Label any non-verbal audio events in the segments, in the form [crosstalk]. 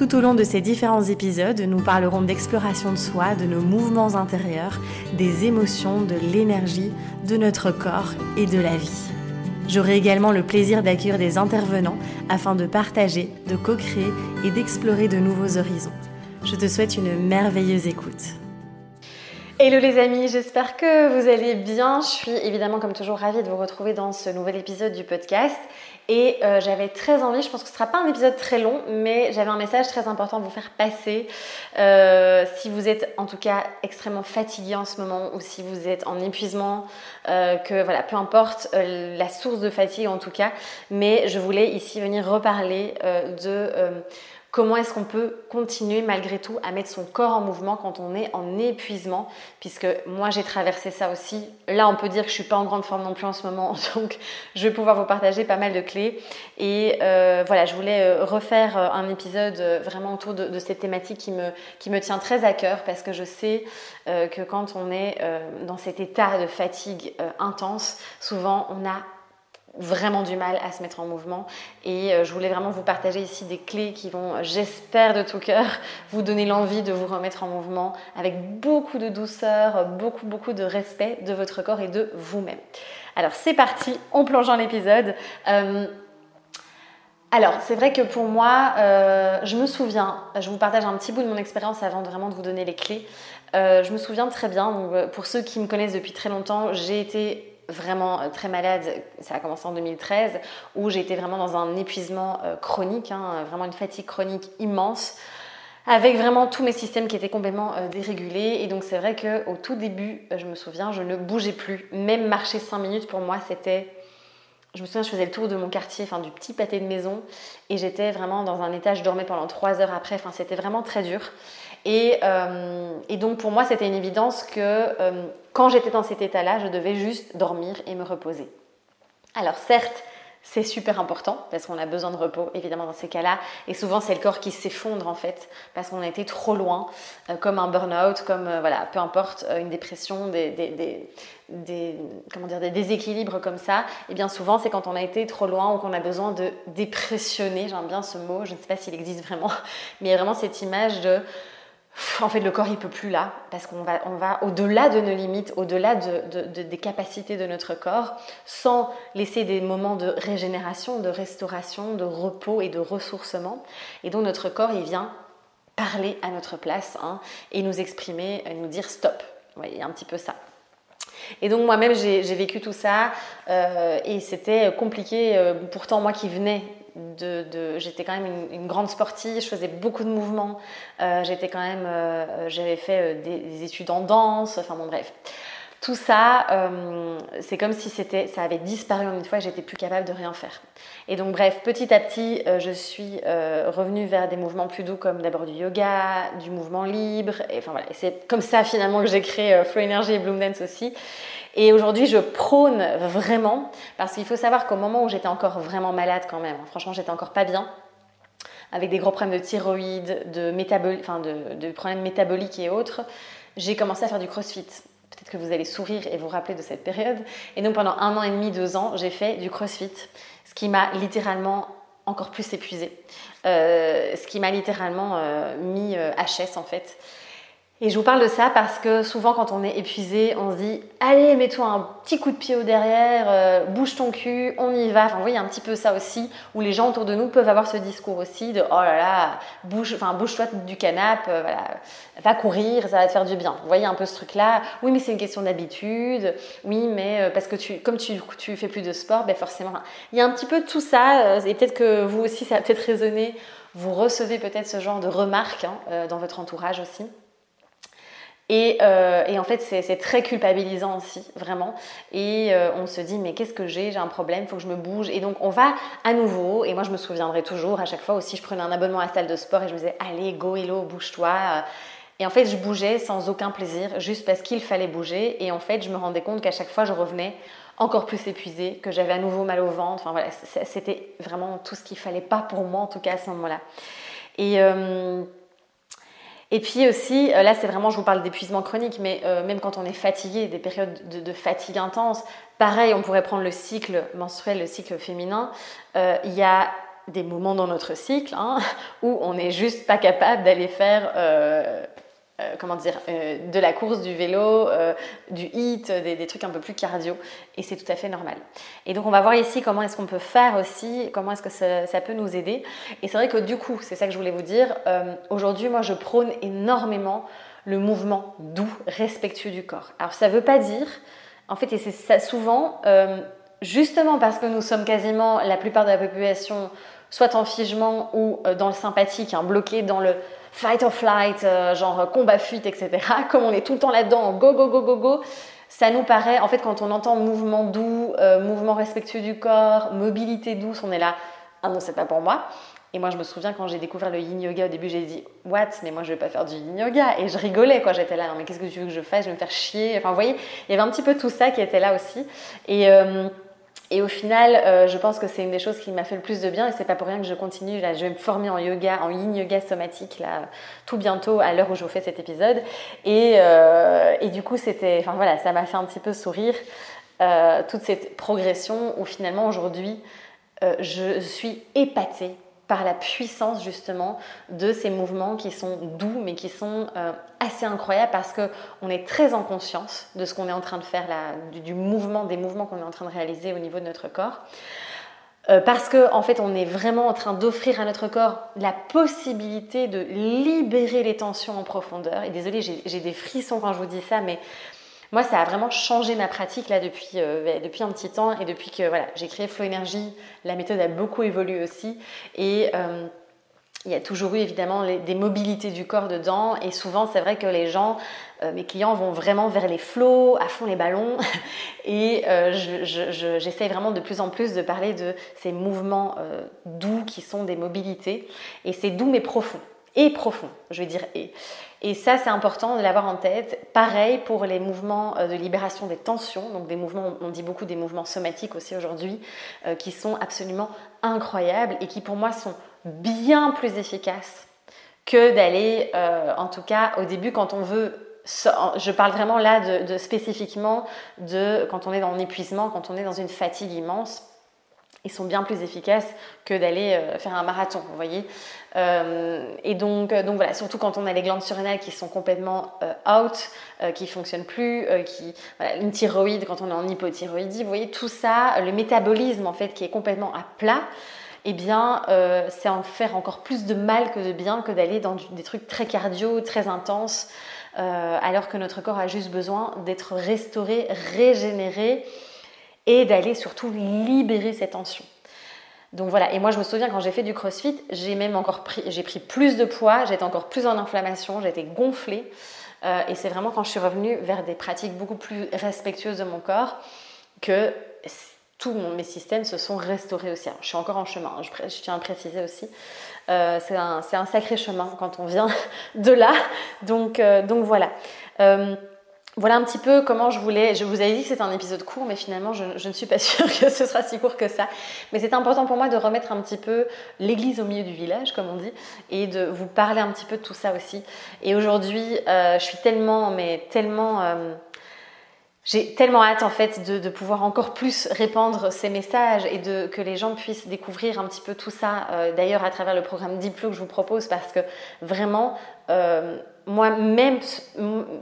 Tout au long de ces différents épisodes, nous parlerons d'exploration de soi, de nos mouvements intérieurs, des émotions, de l'énergie, de notre corps et de la vie. J'aurai également le plaisir d'accueillir des intervenants afin de partager, de co-créer et d'explorer de nouveaux horizons. Je te souhaite une merveilleuse écoute. Hello les amis, j'espère que vous allez bien. Je suis évidemment comme toujours ravie de vous retrouver dans ce nouvel épisode du podcast. Et euh, j'avais très envie, je pense que ce ne sera pas un épisode très long, mais j'avais un message très important à vous faire passer. Euh, si vous êtes en tout cas extrêmement fatigué en ce moment ou si vous êtes en épuisement, euh, que voilà, peu importe la source de fatigue en tout cas, mais je voulais ici venir reparler de Comment est-ce qu'on peut continuer malgré tout à mettre son corps en mouvement quand on est en épuisement Puisque moi j'ai traversé ça aussi. Là on peut dire que je suis pas en grande forme non plus en ce moment, [laughs] donc je vais pouvoir vous partager pas mal de clés. Et euh, voilà, je voulais euh, refaire euh, un épisode vraiment autour de, cette thématique qui me, qui me tient très à cœur parce que je sais que quand on est dans cet état de fatigue intense, souvent on a vraiment du mal à se mettre en mouvement. Et euh, je voulais vraiment vous partager ici des clés qui vont, j'espère de tout cœur, [laughs] vous donner l'envie de vous remettre en mouvement avec beaucoup de douceur, beaucoup, beaucoup de respect de votre corps et de vous-même. Alors c'est parti, on plonge dans l'épisode. Euh, alors, c'est vrai que pour moi, euh, je me souviens, je vous partage un petit bout de mon expérience avant vraiment de vous donner les clés. je me souviens très bien, donc, pour ceux qui me connaissent depuis très longtemps, j'ai été vraiment euh, très malade, ça a commencé en 2013, où j'étais vraiment dans un épuisement euh, chronique, hein, vraiment une fatigue chronique immense, avec vraiment tous mes systèmes qui étaient complètement euh, dérégulés. Et donc c'est vrai qu'au tout début, je me souviens, je ne bougeais plus. Même marcher 5 minutes pour moi, c'était... Je me souviens, je faisais le tour de mon quartier, enfin du petit pâté de maison, et j'étais vraiment dans un état, je dormais pendant 3 heures après, enfin c'était vraiment très dur. Euh, et, donc pour moi, c'était une évidence que euh, quand j'étais dans cet état-là, je devais juste dormir et me reposer. Alors certes, c'est super important parce qu'on a besoin de repos évidemment dans ces cas-là et souvent c'est le corps qui s'effondre en fait parce qu'on a été trop loin euh, comme un burn-out comme voilà peu importe une dépression des, comment dire des déséquilibres comme ça et bien souvent c'est quand on a été trop loin ou qu'on a besoin de dépressionner j'aime bien ce mot je ne sais pas s'il existe vraiment [laughs] mais vraiment cette image de en fait, le corps, il peut plus là, parce qu'on va, au-delà de nos limites, au-delà des capacités de notre corps, sans laisser des moments de régénération, de restauration, de repos et de ressourcement. Et donc, notre corps, il vient parler à notre place hein, et nous exprimer, nous dire stop. Vous voyez, un petit peu ça. Et donc moi-même, j'ai vécu tout ça euh, et c'était compliqué. Euh, pourtant, moi qui venais j'étais quand même une, grande sportive, je faisais beaucoup de mouvements, euh, j'étais quand même, euh, j'avais fait euh, des, études en danse, enfin bon bref. Tout ça, c'est comme si c'était, ça avait disparu en une fois et j'étais plus capable de rien faire. Et donc bref, petit à petit, je suis revenue vers des mouvements plus doux comme d'abord du yoga, du mouvement libre. Et enfin voilà, c'est comme ça finalement que j'ai créé Flow Energy et Bloom Dance aussi. Et aujourd'hui, je prône vraiment, parce qu'il faut savoir qu'au moment où j'étais encore vraiment malade quand même, hein, franchement, j'étais encore pas bien, avec des gros problèmes de thyroïde, de, enfin de, problèmes métaboliques et autres, j'ai commencé à faire du crossfit. Peut-être que vous allez sourire et vous rappeler de cette période. Et donc pendant un an et demi, deux ans, j'ai fait du crossfit, ce qui m'a littéralement encore plus épuisée, euh, ce qui m'a littéralement euh, mis HS euh, en fait. Et je vous parle de ça parce que souvent quand on est épuisé, on se dit allez mets-toi un petit coup de pied au derrière, euh, bouge ton cul, on y va. Enfin vous voyez un petit peu ça aussi où les gens autour de nous peuvent avoir ce discours aussi de oh là là bouge, enfin bouge-toi du canapé, euh, va courir, ça va te faire du bien. Vous voyez un peu ce truc là. Oui mais c'est une question d'habitude. Oui mais euh, parce que tu, comme tu, tu fais plus de sport, ben forcément il y a un petit peu tout ça et peut-être que vous aussi ça a peut-être résonné. Vous recevez peut-être ce genre de remarques hein, dans votre entourage aussi. Euh, et, en fait, c'est très culpabilisant aussi, vraiment. Et euh, on se dit, mais qu'est-ce que j'ai? J'ai un problème, il faut que je me bouge. Et donc, on va à nouveau, et moi, je me souviendrai toujours, à chaque fois aussi, je prenais un abonnement à la salle de sport et je me disais, allez, go, hello, bouge-toi. Et en fait, je bougeais sans aucun plaisir, juste parce qu'il fallait bouger. Et en fait, je me rendais compte qu'à chaque fois, je revenais encore plus épuisée, que j'avais à nouveau mal au ventre. Enfin voilà, c'était vraiment tout ce qu'il fallait pas pour moi en tout cas à ce moment-là. Et euh, et puis aussi, euh, là c'est vraiment, je vous parle d'épuisement chronique, mais euh, même quand on est fatigué, des périodes de, fatigue intense, pareil, on pourrait prendre le cycle menstruel, le cycle féminin, il y a des moments dans notre cycle hein, [laughs] où on n'est juste pas capable d'aller faire euh, comment dire, euh, de la course, du vélo, euh, du hit, des, trucs un peu plus cardio. Et c'est tout à fait normal. Et donc on va voir ici comment est-ce qu'on peut faire aussi, comment est-ce que ça, peut nous aider. Et c'est vrai que du coup, c'est ça que je voulais vous dire, aujourd'hui moi je prône énormément le mouvement doux, respectueux du corps. Alors ça ne veut pas dire, en fait, et c'est ça souvent, justement parce que nous sommes quasiment la plupart de la population soit en figement ou dans le sympathique, hein, bloqué dans le fight or flight, euh, genre combat fuite, etc. [laughs] Comme on est tout le temps là-dedans, go go go go go, ça nous paraît, en fait, quand on entend mouvement doux, euh, mouvement respectueux du corps, mobilité douce, on est là, ah non, c'est pas pour moi. Et moi, je me souviens quand j'ai découvert le yin yoga, au début, j'ai dit, what, mais moi, je vais pas faire du yin yoga. Et je rigolais, quoi. J'étais là, non, mais qu'est-ce que tu veux que je fasse? Je vais me faire chier. Enfin, vous voyez, il y avait un petit peu tout ça qui était là aussi. Et. Euh, et au final, euh, je pense que c'est une des choses qui m'a fait le plus de bien et c'est pas pour rien que je continue. Là, je vais me former en yoga, en yin yoga somatique là tout bientôt à l'heure où je vous fais cet épisode. Et, euh, et du coup, c'était, enfin voilà, ça m'a fait un petit peu sourire euh, toute cette progression où finalement aujourd'hui, je suis épatée par la puissance justement de ces mouvements qui sont doux mais qui sont euh, assez incroyables parce que on est très en conscience de ce qu'on est en train de faire du, mouvement, des mouvements qu'on est en train de réaliser au niveau de notre corps. Euh, parce que en fait on est vraiment en train d'offrir à notre corps la possibilité de libérer les tensions en profondeur. Et désolé, j'ai des frissons quand je vous dis ça, mais moi, ça a vraiment changé ma pratique là depuis, euh, un petit temps et depuis que j'ai créé Flow Energy, la méthode a beaucoup évolué aussi et euh, il y a toujours eu évidemment des mobilités du corps dedans et souvent c'est vrai que les gens, euh, mes clients vont vraiment vers les flots, à fond les ballons [laughs] et j'essaye vraiment de plus en plus de parler de ces mouvements doux qui sont des mobilités et c'est doux mais profond et profond, je vais dire et. Et ça, c'est important de l'avoir en tête. Pareil pour les mouvements euh, de libération des tensions, donc des mouvements, on dit beaucoup des mouvements somatiques aussi aujourd'hui, euh, qui sont absolument incroyables et qui pour moi sont bien plus efficaces que d'aller, euh, en tout cas au début quand on veut je parle vraiment là de, spécifiquement de quand on est dans l'épuisement, quand on est dans une fatigue immense ils sont bien plus efficaces que d'aller euh, faire un marathon, vous voyez. Euh, et donc, euh, donc voilà, surtout quand on a les glandes surrénales qui sont complètement out, qui fonctionnent plus, qui voilà, une thyroïde quand on est en hypothyroïdie, vous voyez tout ça, le métabolisme en fait qui est complètement à plat. Eh bien, c'est en faire encore plus de mal que de bien que d'aller dans des trucs très cardio, très intenses, alors que notre corps a juste besoin d'être restauré, régénéré et d'aller surtout libérer ces tensions. Donc voilà, et moi je me souviens quand j'ai fait du crossfit, j'ai même encore pris, j'ai pris plus de poids, j'étais encore plus en inflammation, j'étais gonflée. Euh, et c'est vraiment quand je suis revenue vers des pratiques beaucoup plus respectueuses de mon corps que tous mes systèmes se sont restaurés aussi. je suis encore en chemin, hein, je, tiens à préciser aussi. Euh, c'est un, sacré chemin quand on vient [laughs] de là. Donc, euh, donc voilà voilà un petit peu comment je voulais. Je vous avais dit que c'était un épisode court, mais finalement, je, ne suis pas [laughs] sûre que ce sera si court que ça. Mais c'est important pour moi de remettre un petit peu l'église au milieu du village, comme on dit, et de vous parler un petit peu de tout ça aussi. Et aujourd'hui, euh, je suis tellement, mais tellement. Euh, j'ai tellement hâte en fait de, pouvoir encore plus répandre ces messages et de, que les gens puissent découvrir un petit peu tout ça, euh, d'ailleurs à travers le programme Deep que je vous propose, parce que vraiment, moi-même,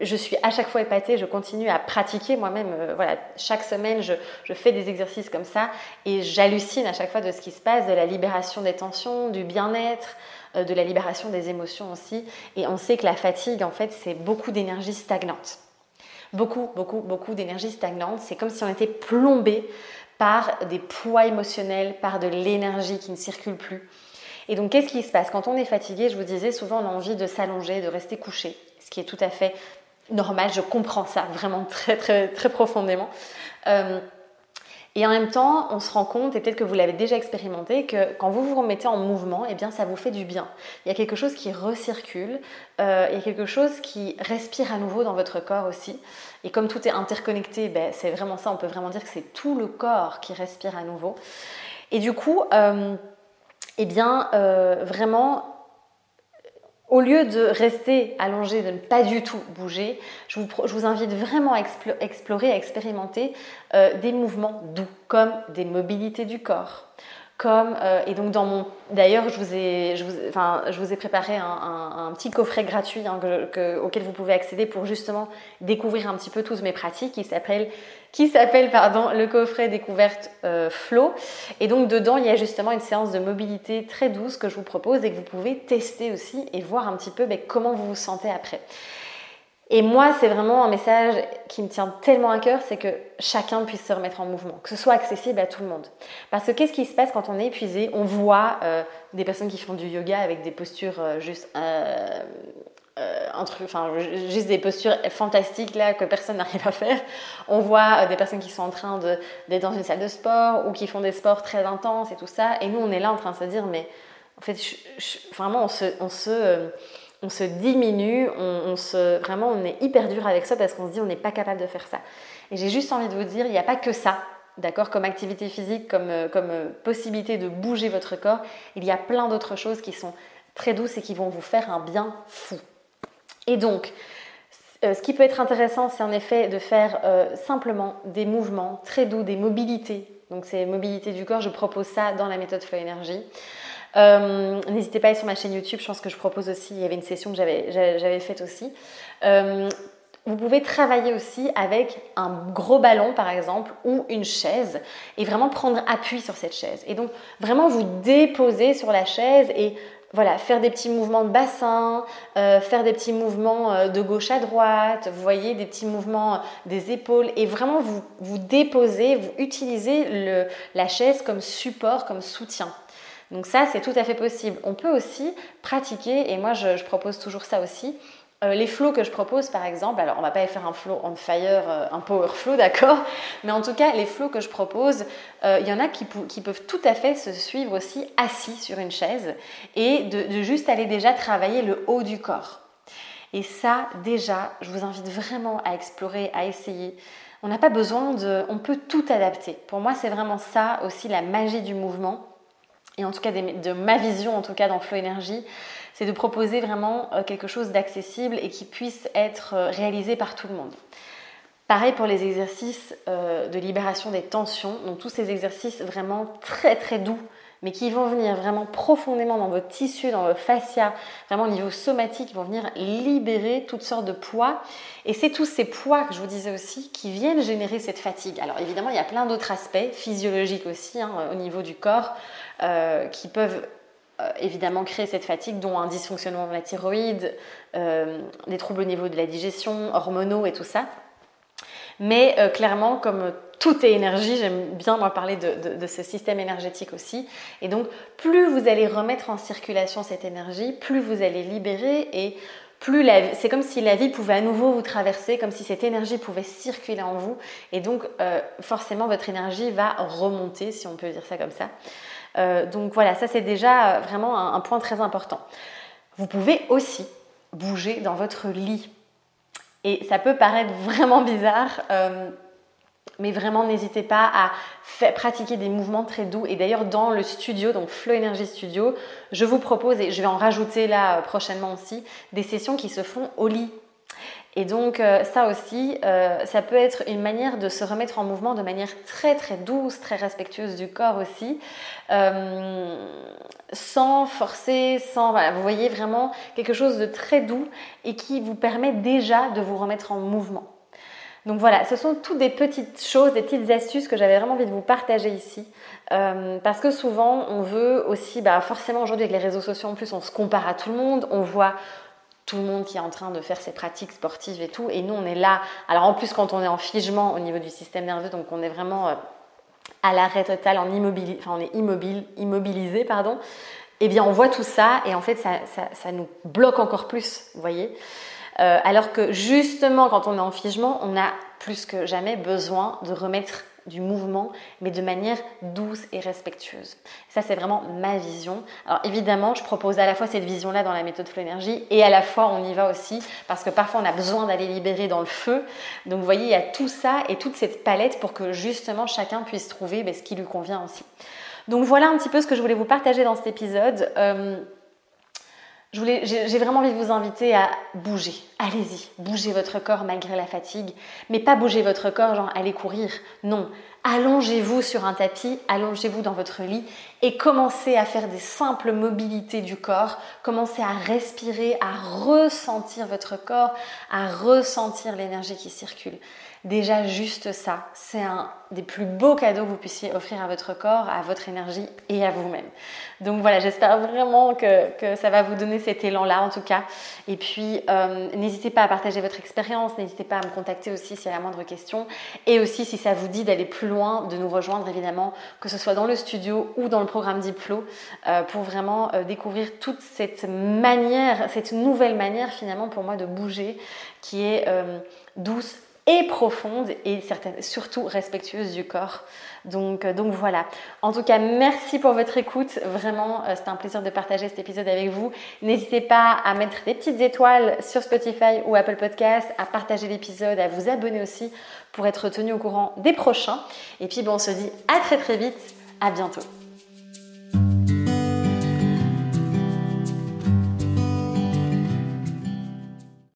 je suis à chaque fois épatée, je continue à pratiquer moi-même. Euh, voilà, chaque semaine, je, fais des exercices comme ça et j'hallucine à chaque fois de ce qui se passe, de la libération des tensions, du bien-être, euh, de la libération des émotions aussi. Et on sait que la fatigue, en fait, c'est beaucoup d'énergie stagnante. Beaucoup, beaucoup, beaucoup d'énergie stagnante. C'est comme si on était plombé par des poids émotionnels, par de l'énergie qui ne circule plus. Et donc, qu'est-ce qui se passe Quand on est fatigué, je vous disais, souvent on a envie de s'allonger, de rester couché, ce qui est tout à fait normal. Je comprends ça vraiment très, très, très profondément. Euh, Et en même temps, on se rend compte, et peut-être que vous l'avez déjà expérimenté, que quand vous vous remettez en mouvement, eh bien, ça vous fait du bien. Il y a quelque chose qui recircule, euh, il y a quelque chose qui respire à nouveau dans votre corps aussi. Et comme tout est interconnecté, ben, c'est vraiment ça, on peut vraiment dire que c'est tout le corps qui respire à nouveau. Et du coup, euh, eh bien, euh, vraiment, au lieu de rester allongé, de ne pas du tout bouger, je vous, invite vraiment à explorer, à expérimenter euh, des mouvements doux, comme des mobilités du corps, comme euh, et donc dans mon d'ailleurs je vous ai je vous, enfin, je vous ai préparé un, petit coffret gratuit hein, auquel vous pouvez accéder pour justement découvrir un petit peu toutes mes pratiques qui s'appelle qui s'appelle pardon le coffret découverte euh, flow et donc dedans il y a justement une séance de mobilité très douce que je vous propose et que vous pouvez tester aussi et voir un petit peu ben, comment vous vous sentez après et moi, c'est vraiment un message qui me tient tellement à cœur, c'est que chacun puisse se remettre en mouvement, que ce soit accessible à tout le monde. Parce que qu'est-ce qui se passe quand on est épuisé? On voit euh, des personnes qui font du yoga avec des postures euh, juste... Euh, enfin, juste des postures fantastiques là que personne [laughs] n'arrive à faire. On voit des personnes qui sont en train d'être dans une salle de sport ou qui font des sports très intenses et tout ça. Et nous, on est là en train de se dire, mais en fait, vraiment, on se, on se on se diminue, on, se, vraiment on est hyper dur avec ça parce qu'on se dit on n'est pas capable de faire ça. Et j'ai juste envie de vous dire, il n'y a pas que ça, d'accord, comme activité physique, comme, euh, comme euh, possibilité de bouger votre corps, il y a plein d'autres choses qui sont très douces et qui vont vous faire un bien fou. Et donc, euh, ce qui peut être intéressant, c'est en effet de faire simplement des mouvements très doux, des mobilités. Donc, ces mobilités du corps, je propose ça dans la méthode Flow Energy. Euh, n'hésitez pas à aller sur ma chaîne YouTube, je pense que je propose aussi, il y avait une session que j'avais faite aussi. Euh, vous pouvez travailler aussi avec un gros ballon par exemple ou une chaise et vraiment prendre appui sur cette chaise. Et donc vraiment vous déposer sur la chaise et voilà, faire des petits mouvements de bassin, euh, faire des petits mouvements de gauche à droite, vous voyez, des petits mouvements des épaules et vraiment vous, vous déposez, vous utilisez la chaise comme support, comme soutien. Donc ça, c'est tout à fait possible. On peut aussi pratiquer, et moi je, propose toujours ça aussi, euh, les flows que je propose par exemple, alors on va pas faire un flow on fire, euh, un power flow, [laughs] d'accord? Mais en tout cas, les flows que je propose, euh, il y en a qui, peuvent tout à fait se suivre aussi assis sur une chaise et de, de juste aller déjà travailler le haut du corps. Et ça, déjà, je vous invite vraiment à explorer, à essayer. On n'a pas besoin de... On peut tout adapter. Pour moi, c'est vraiment ça aussi la magie du mouvement et en tout cas de ma vision en tout cas dans Flow Energy, c'est de proposer vraiment euh, quelque chose d'accessible et qui puisse être euh, réalisé par tout le monde. Pareil pour les exercices euh, de libération des tensions, donc tous ces exercices vraiment très très doux, mais qui vont venir vraiment profondément dans votre tissu, dans vos fascias, vraiment au niveau somatique, vont venir libérer toutes sortes de poids. Et c'est tous ces poids que je vous disais aussi qui viennent générer cette fatigue. Alors évidemment, il y a plein d'autres aspects physiologiques aussi hein, au niveau du corps euh, qui peuvent euh, évidemment créer cette fatigue, dont un dysfonctionnement de la thyroïde, euh, des troubles au niveau de la digestion, hormonaux et tout ça. Mais clairement, comme tout est énergie, j'aime bien moi parler de, ce système énergétique aussi. Et donc, plus vous allez remettre en circulation cette énergie, plus vous allez libérer et plus c'est comme si la vie pouvait à nouveau vous traverser, comme si cette énergie pouvait circuler en vous. Et donc, forcément, votre énergie va remonter, si on peut dire ça comme ça. Euh, donc voilà, ça c'est déjà euh, vraiment un, point très important. Vous pouvez aussi bouger dans votre lit. Et ça peut paraître vraiment bizarre, euh, mais vraiment n'hésitez pas à pratiquer des mouvements très doux. Et d'ailleurs dans le studio, donc Flow Energy Studio, je vous propose, et je vais en rajouter là prochainement aussi, des sessions qui se font au lit et donc euh, ça aussi, euh, ça peut être une manière de se remettre en mouvement de manière très très douce, très respectueuse du corps aussi, euh, sans forcer, sans... Voilà, vous voyez vraiment quelque chose de très doux et qui vous permet déjà de vous remettre en mouvement. Donc voilà, ce sont toutes des petites choses, des petites astuces que j'avais vraiment envie de vous partager ici. parce que souvent, on veut aussi, bah forcément aujourd'hui avec les réseaux sociaux en plus, on se compare à tout le monde, on voit tout le monde qui est en train de faire ses pratiques sportives et tout. Et nous, on est là. Alors en plus, quand on est en figement au niveau du système nerveux, donc on est vraiment euh, à l'arrêt total, en immobile, enfin on est immobilisé, pardon. Eh bien, on voit tout ça et en fait, ça, ça, nous bloque encore plus, vous voyez. Euh, alors que justement, quand on est en figement, on a plus que jamais besoin de remettre du mouvement, mais de manière douce et respectueuse. Ça, c'est vraiment ma vision. Alors évidemment, je propose à la fois cette vision-là dans la méthode Flow Énergie et à la fois on y va aussi parce que parfois on a besoin d'aller libérer dans le feu. Donc vous voyez, il y a tout ça et toute cette palette pour que justement chacun puisse trouver ben, ce qui lui convient aussi. Donc voilà un petit peu ce que je voulais vous partager dans cet épisode. Euh, j'ai vraiment envie de vous inviter à bouger. Allez-y, bougez votre corps malgré la fatigue. Mais pas bouger votre corps, genre allez courir. Non, allongez-vous sur un tapis, allongez-vous dans votre lit et commencez à faire des simples mobilités du corps. Commencez à respirer, à ressentir votre corps, à ressentir l'énergie qui circule. Déjà juste ça, c'est un des plus beaux cadeaux que vous puissiez offrir à votre corps, à votre énergie et à vous-même. Donc voilà, j'espère vraiment que, ça va vous donner cet élan-là en tout cas. Et puis euh, n'hésitez pas à partager votre expérience, n'hésitez pas à me contacter aussi s'il y a la moindre question. Et aussi si ça vous dit d'aller plus loin, de nous rejoindre évidemment, que ce soit dans le studio ou dans le programme Deep euh, pour vraiment euh, découvrir toute cette manière, cette nouvelle manière finalement pour moi de bouger qui est douce, et profonde et surtout respectueuse du corps. Donc, euh, donc voilà. En tout cas, merci pour votre écoute. Vraiment, euh, c'était un plaisir de partager cet épisode avec vous. N'hésitez pas à mettre des petites étoiles sur Spotify ou Apple Podcast, à partager l'épisode, à vous abonner aussi pour être tenu au courant des prochains. Et puis, bon, on se dit à très très vite. À bientôt.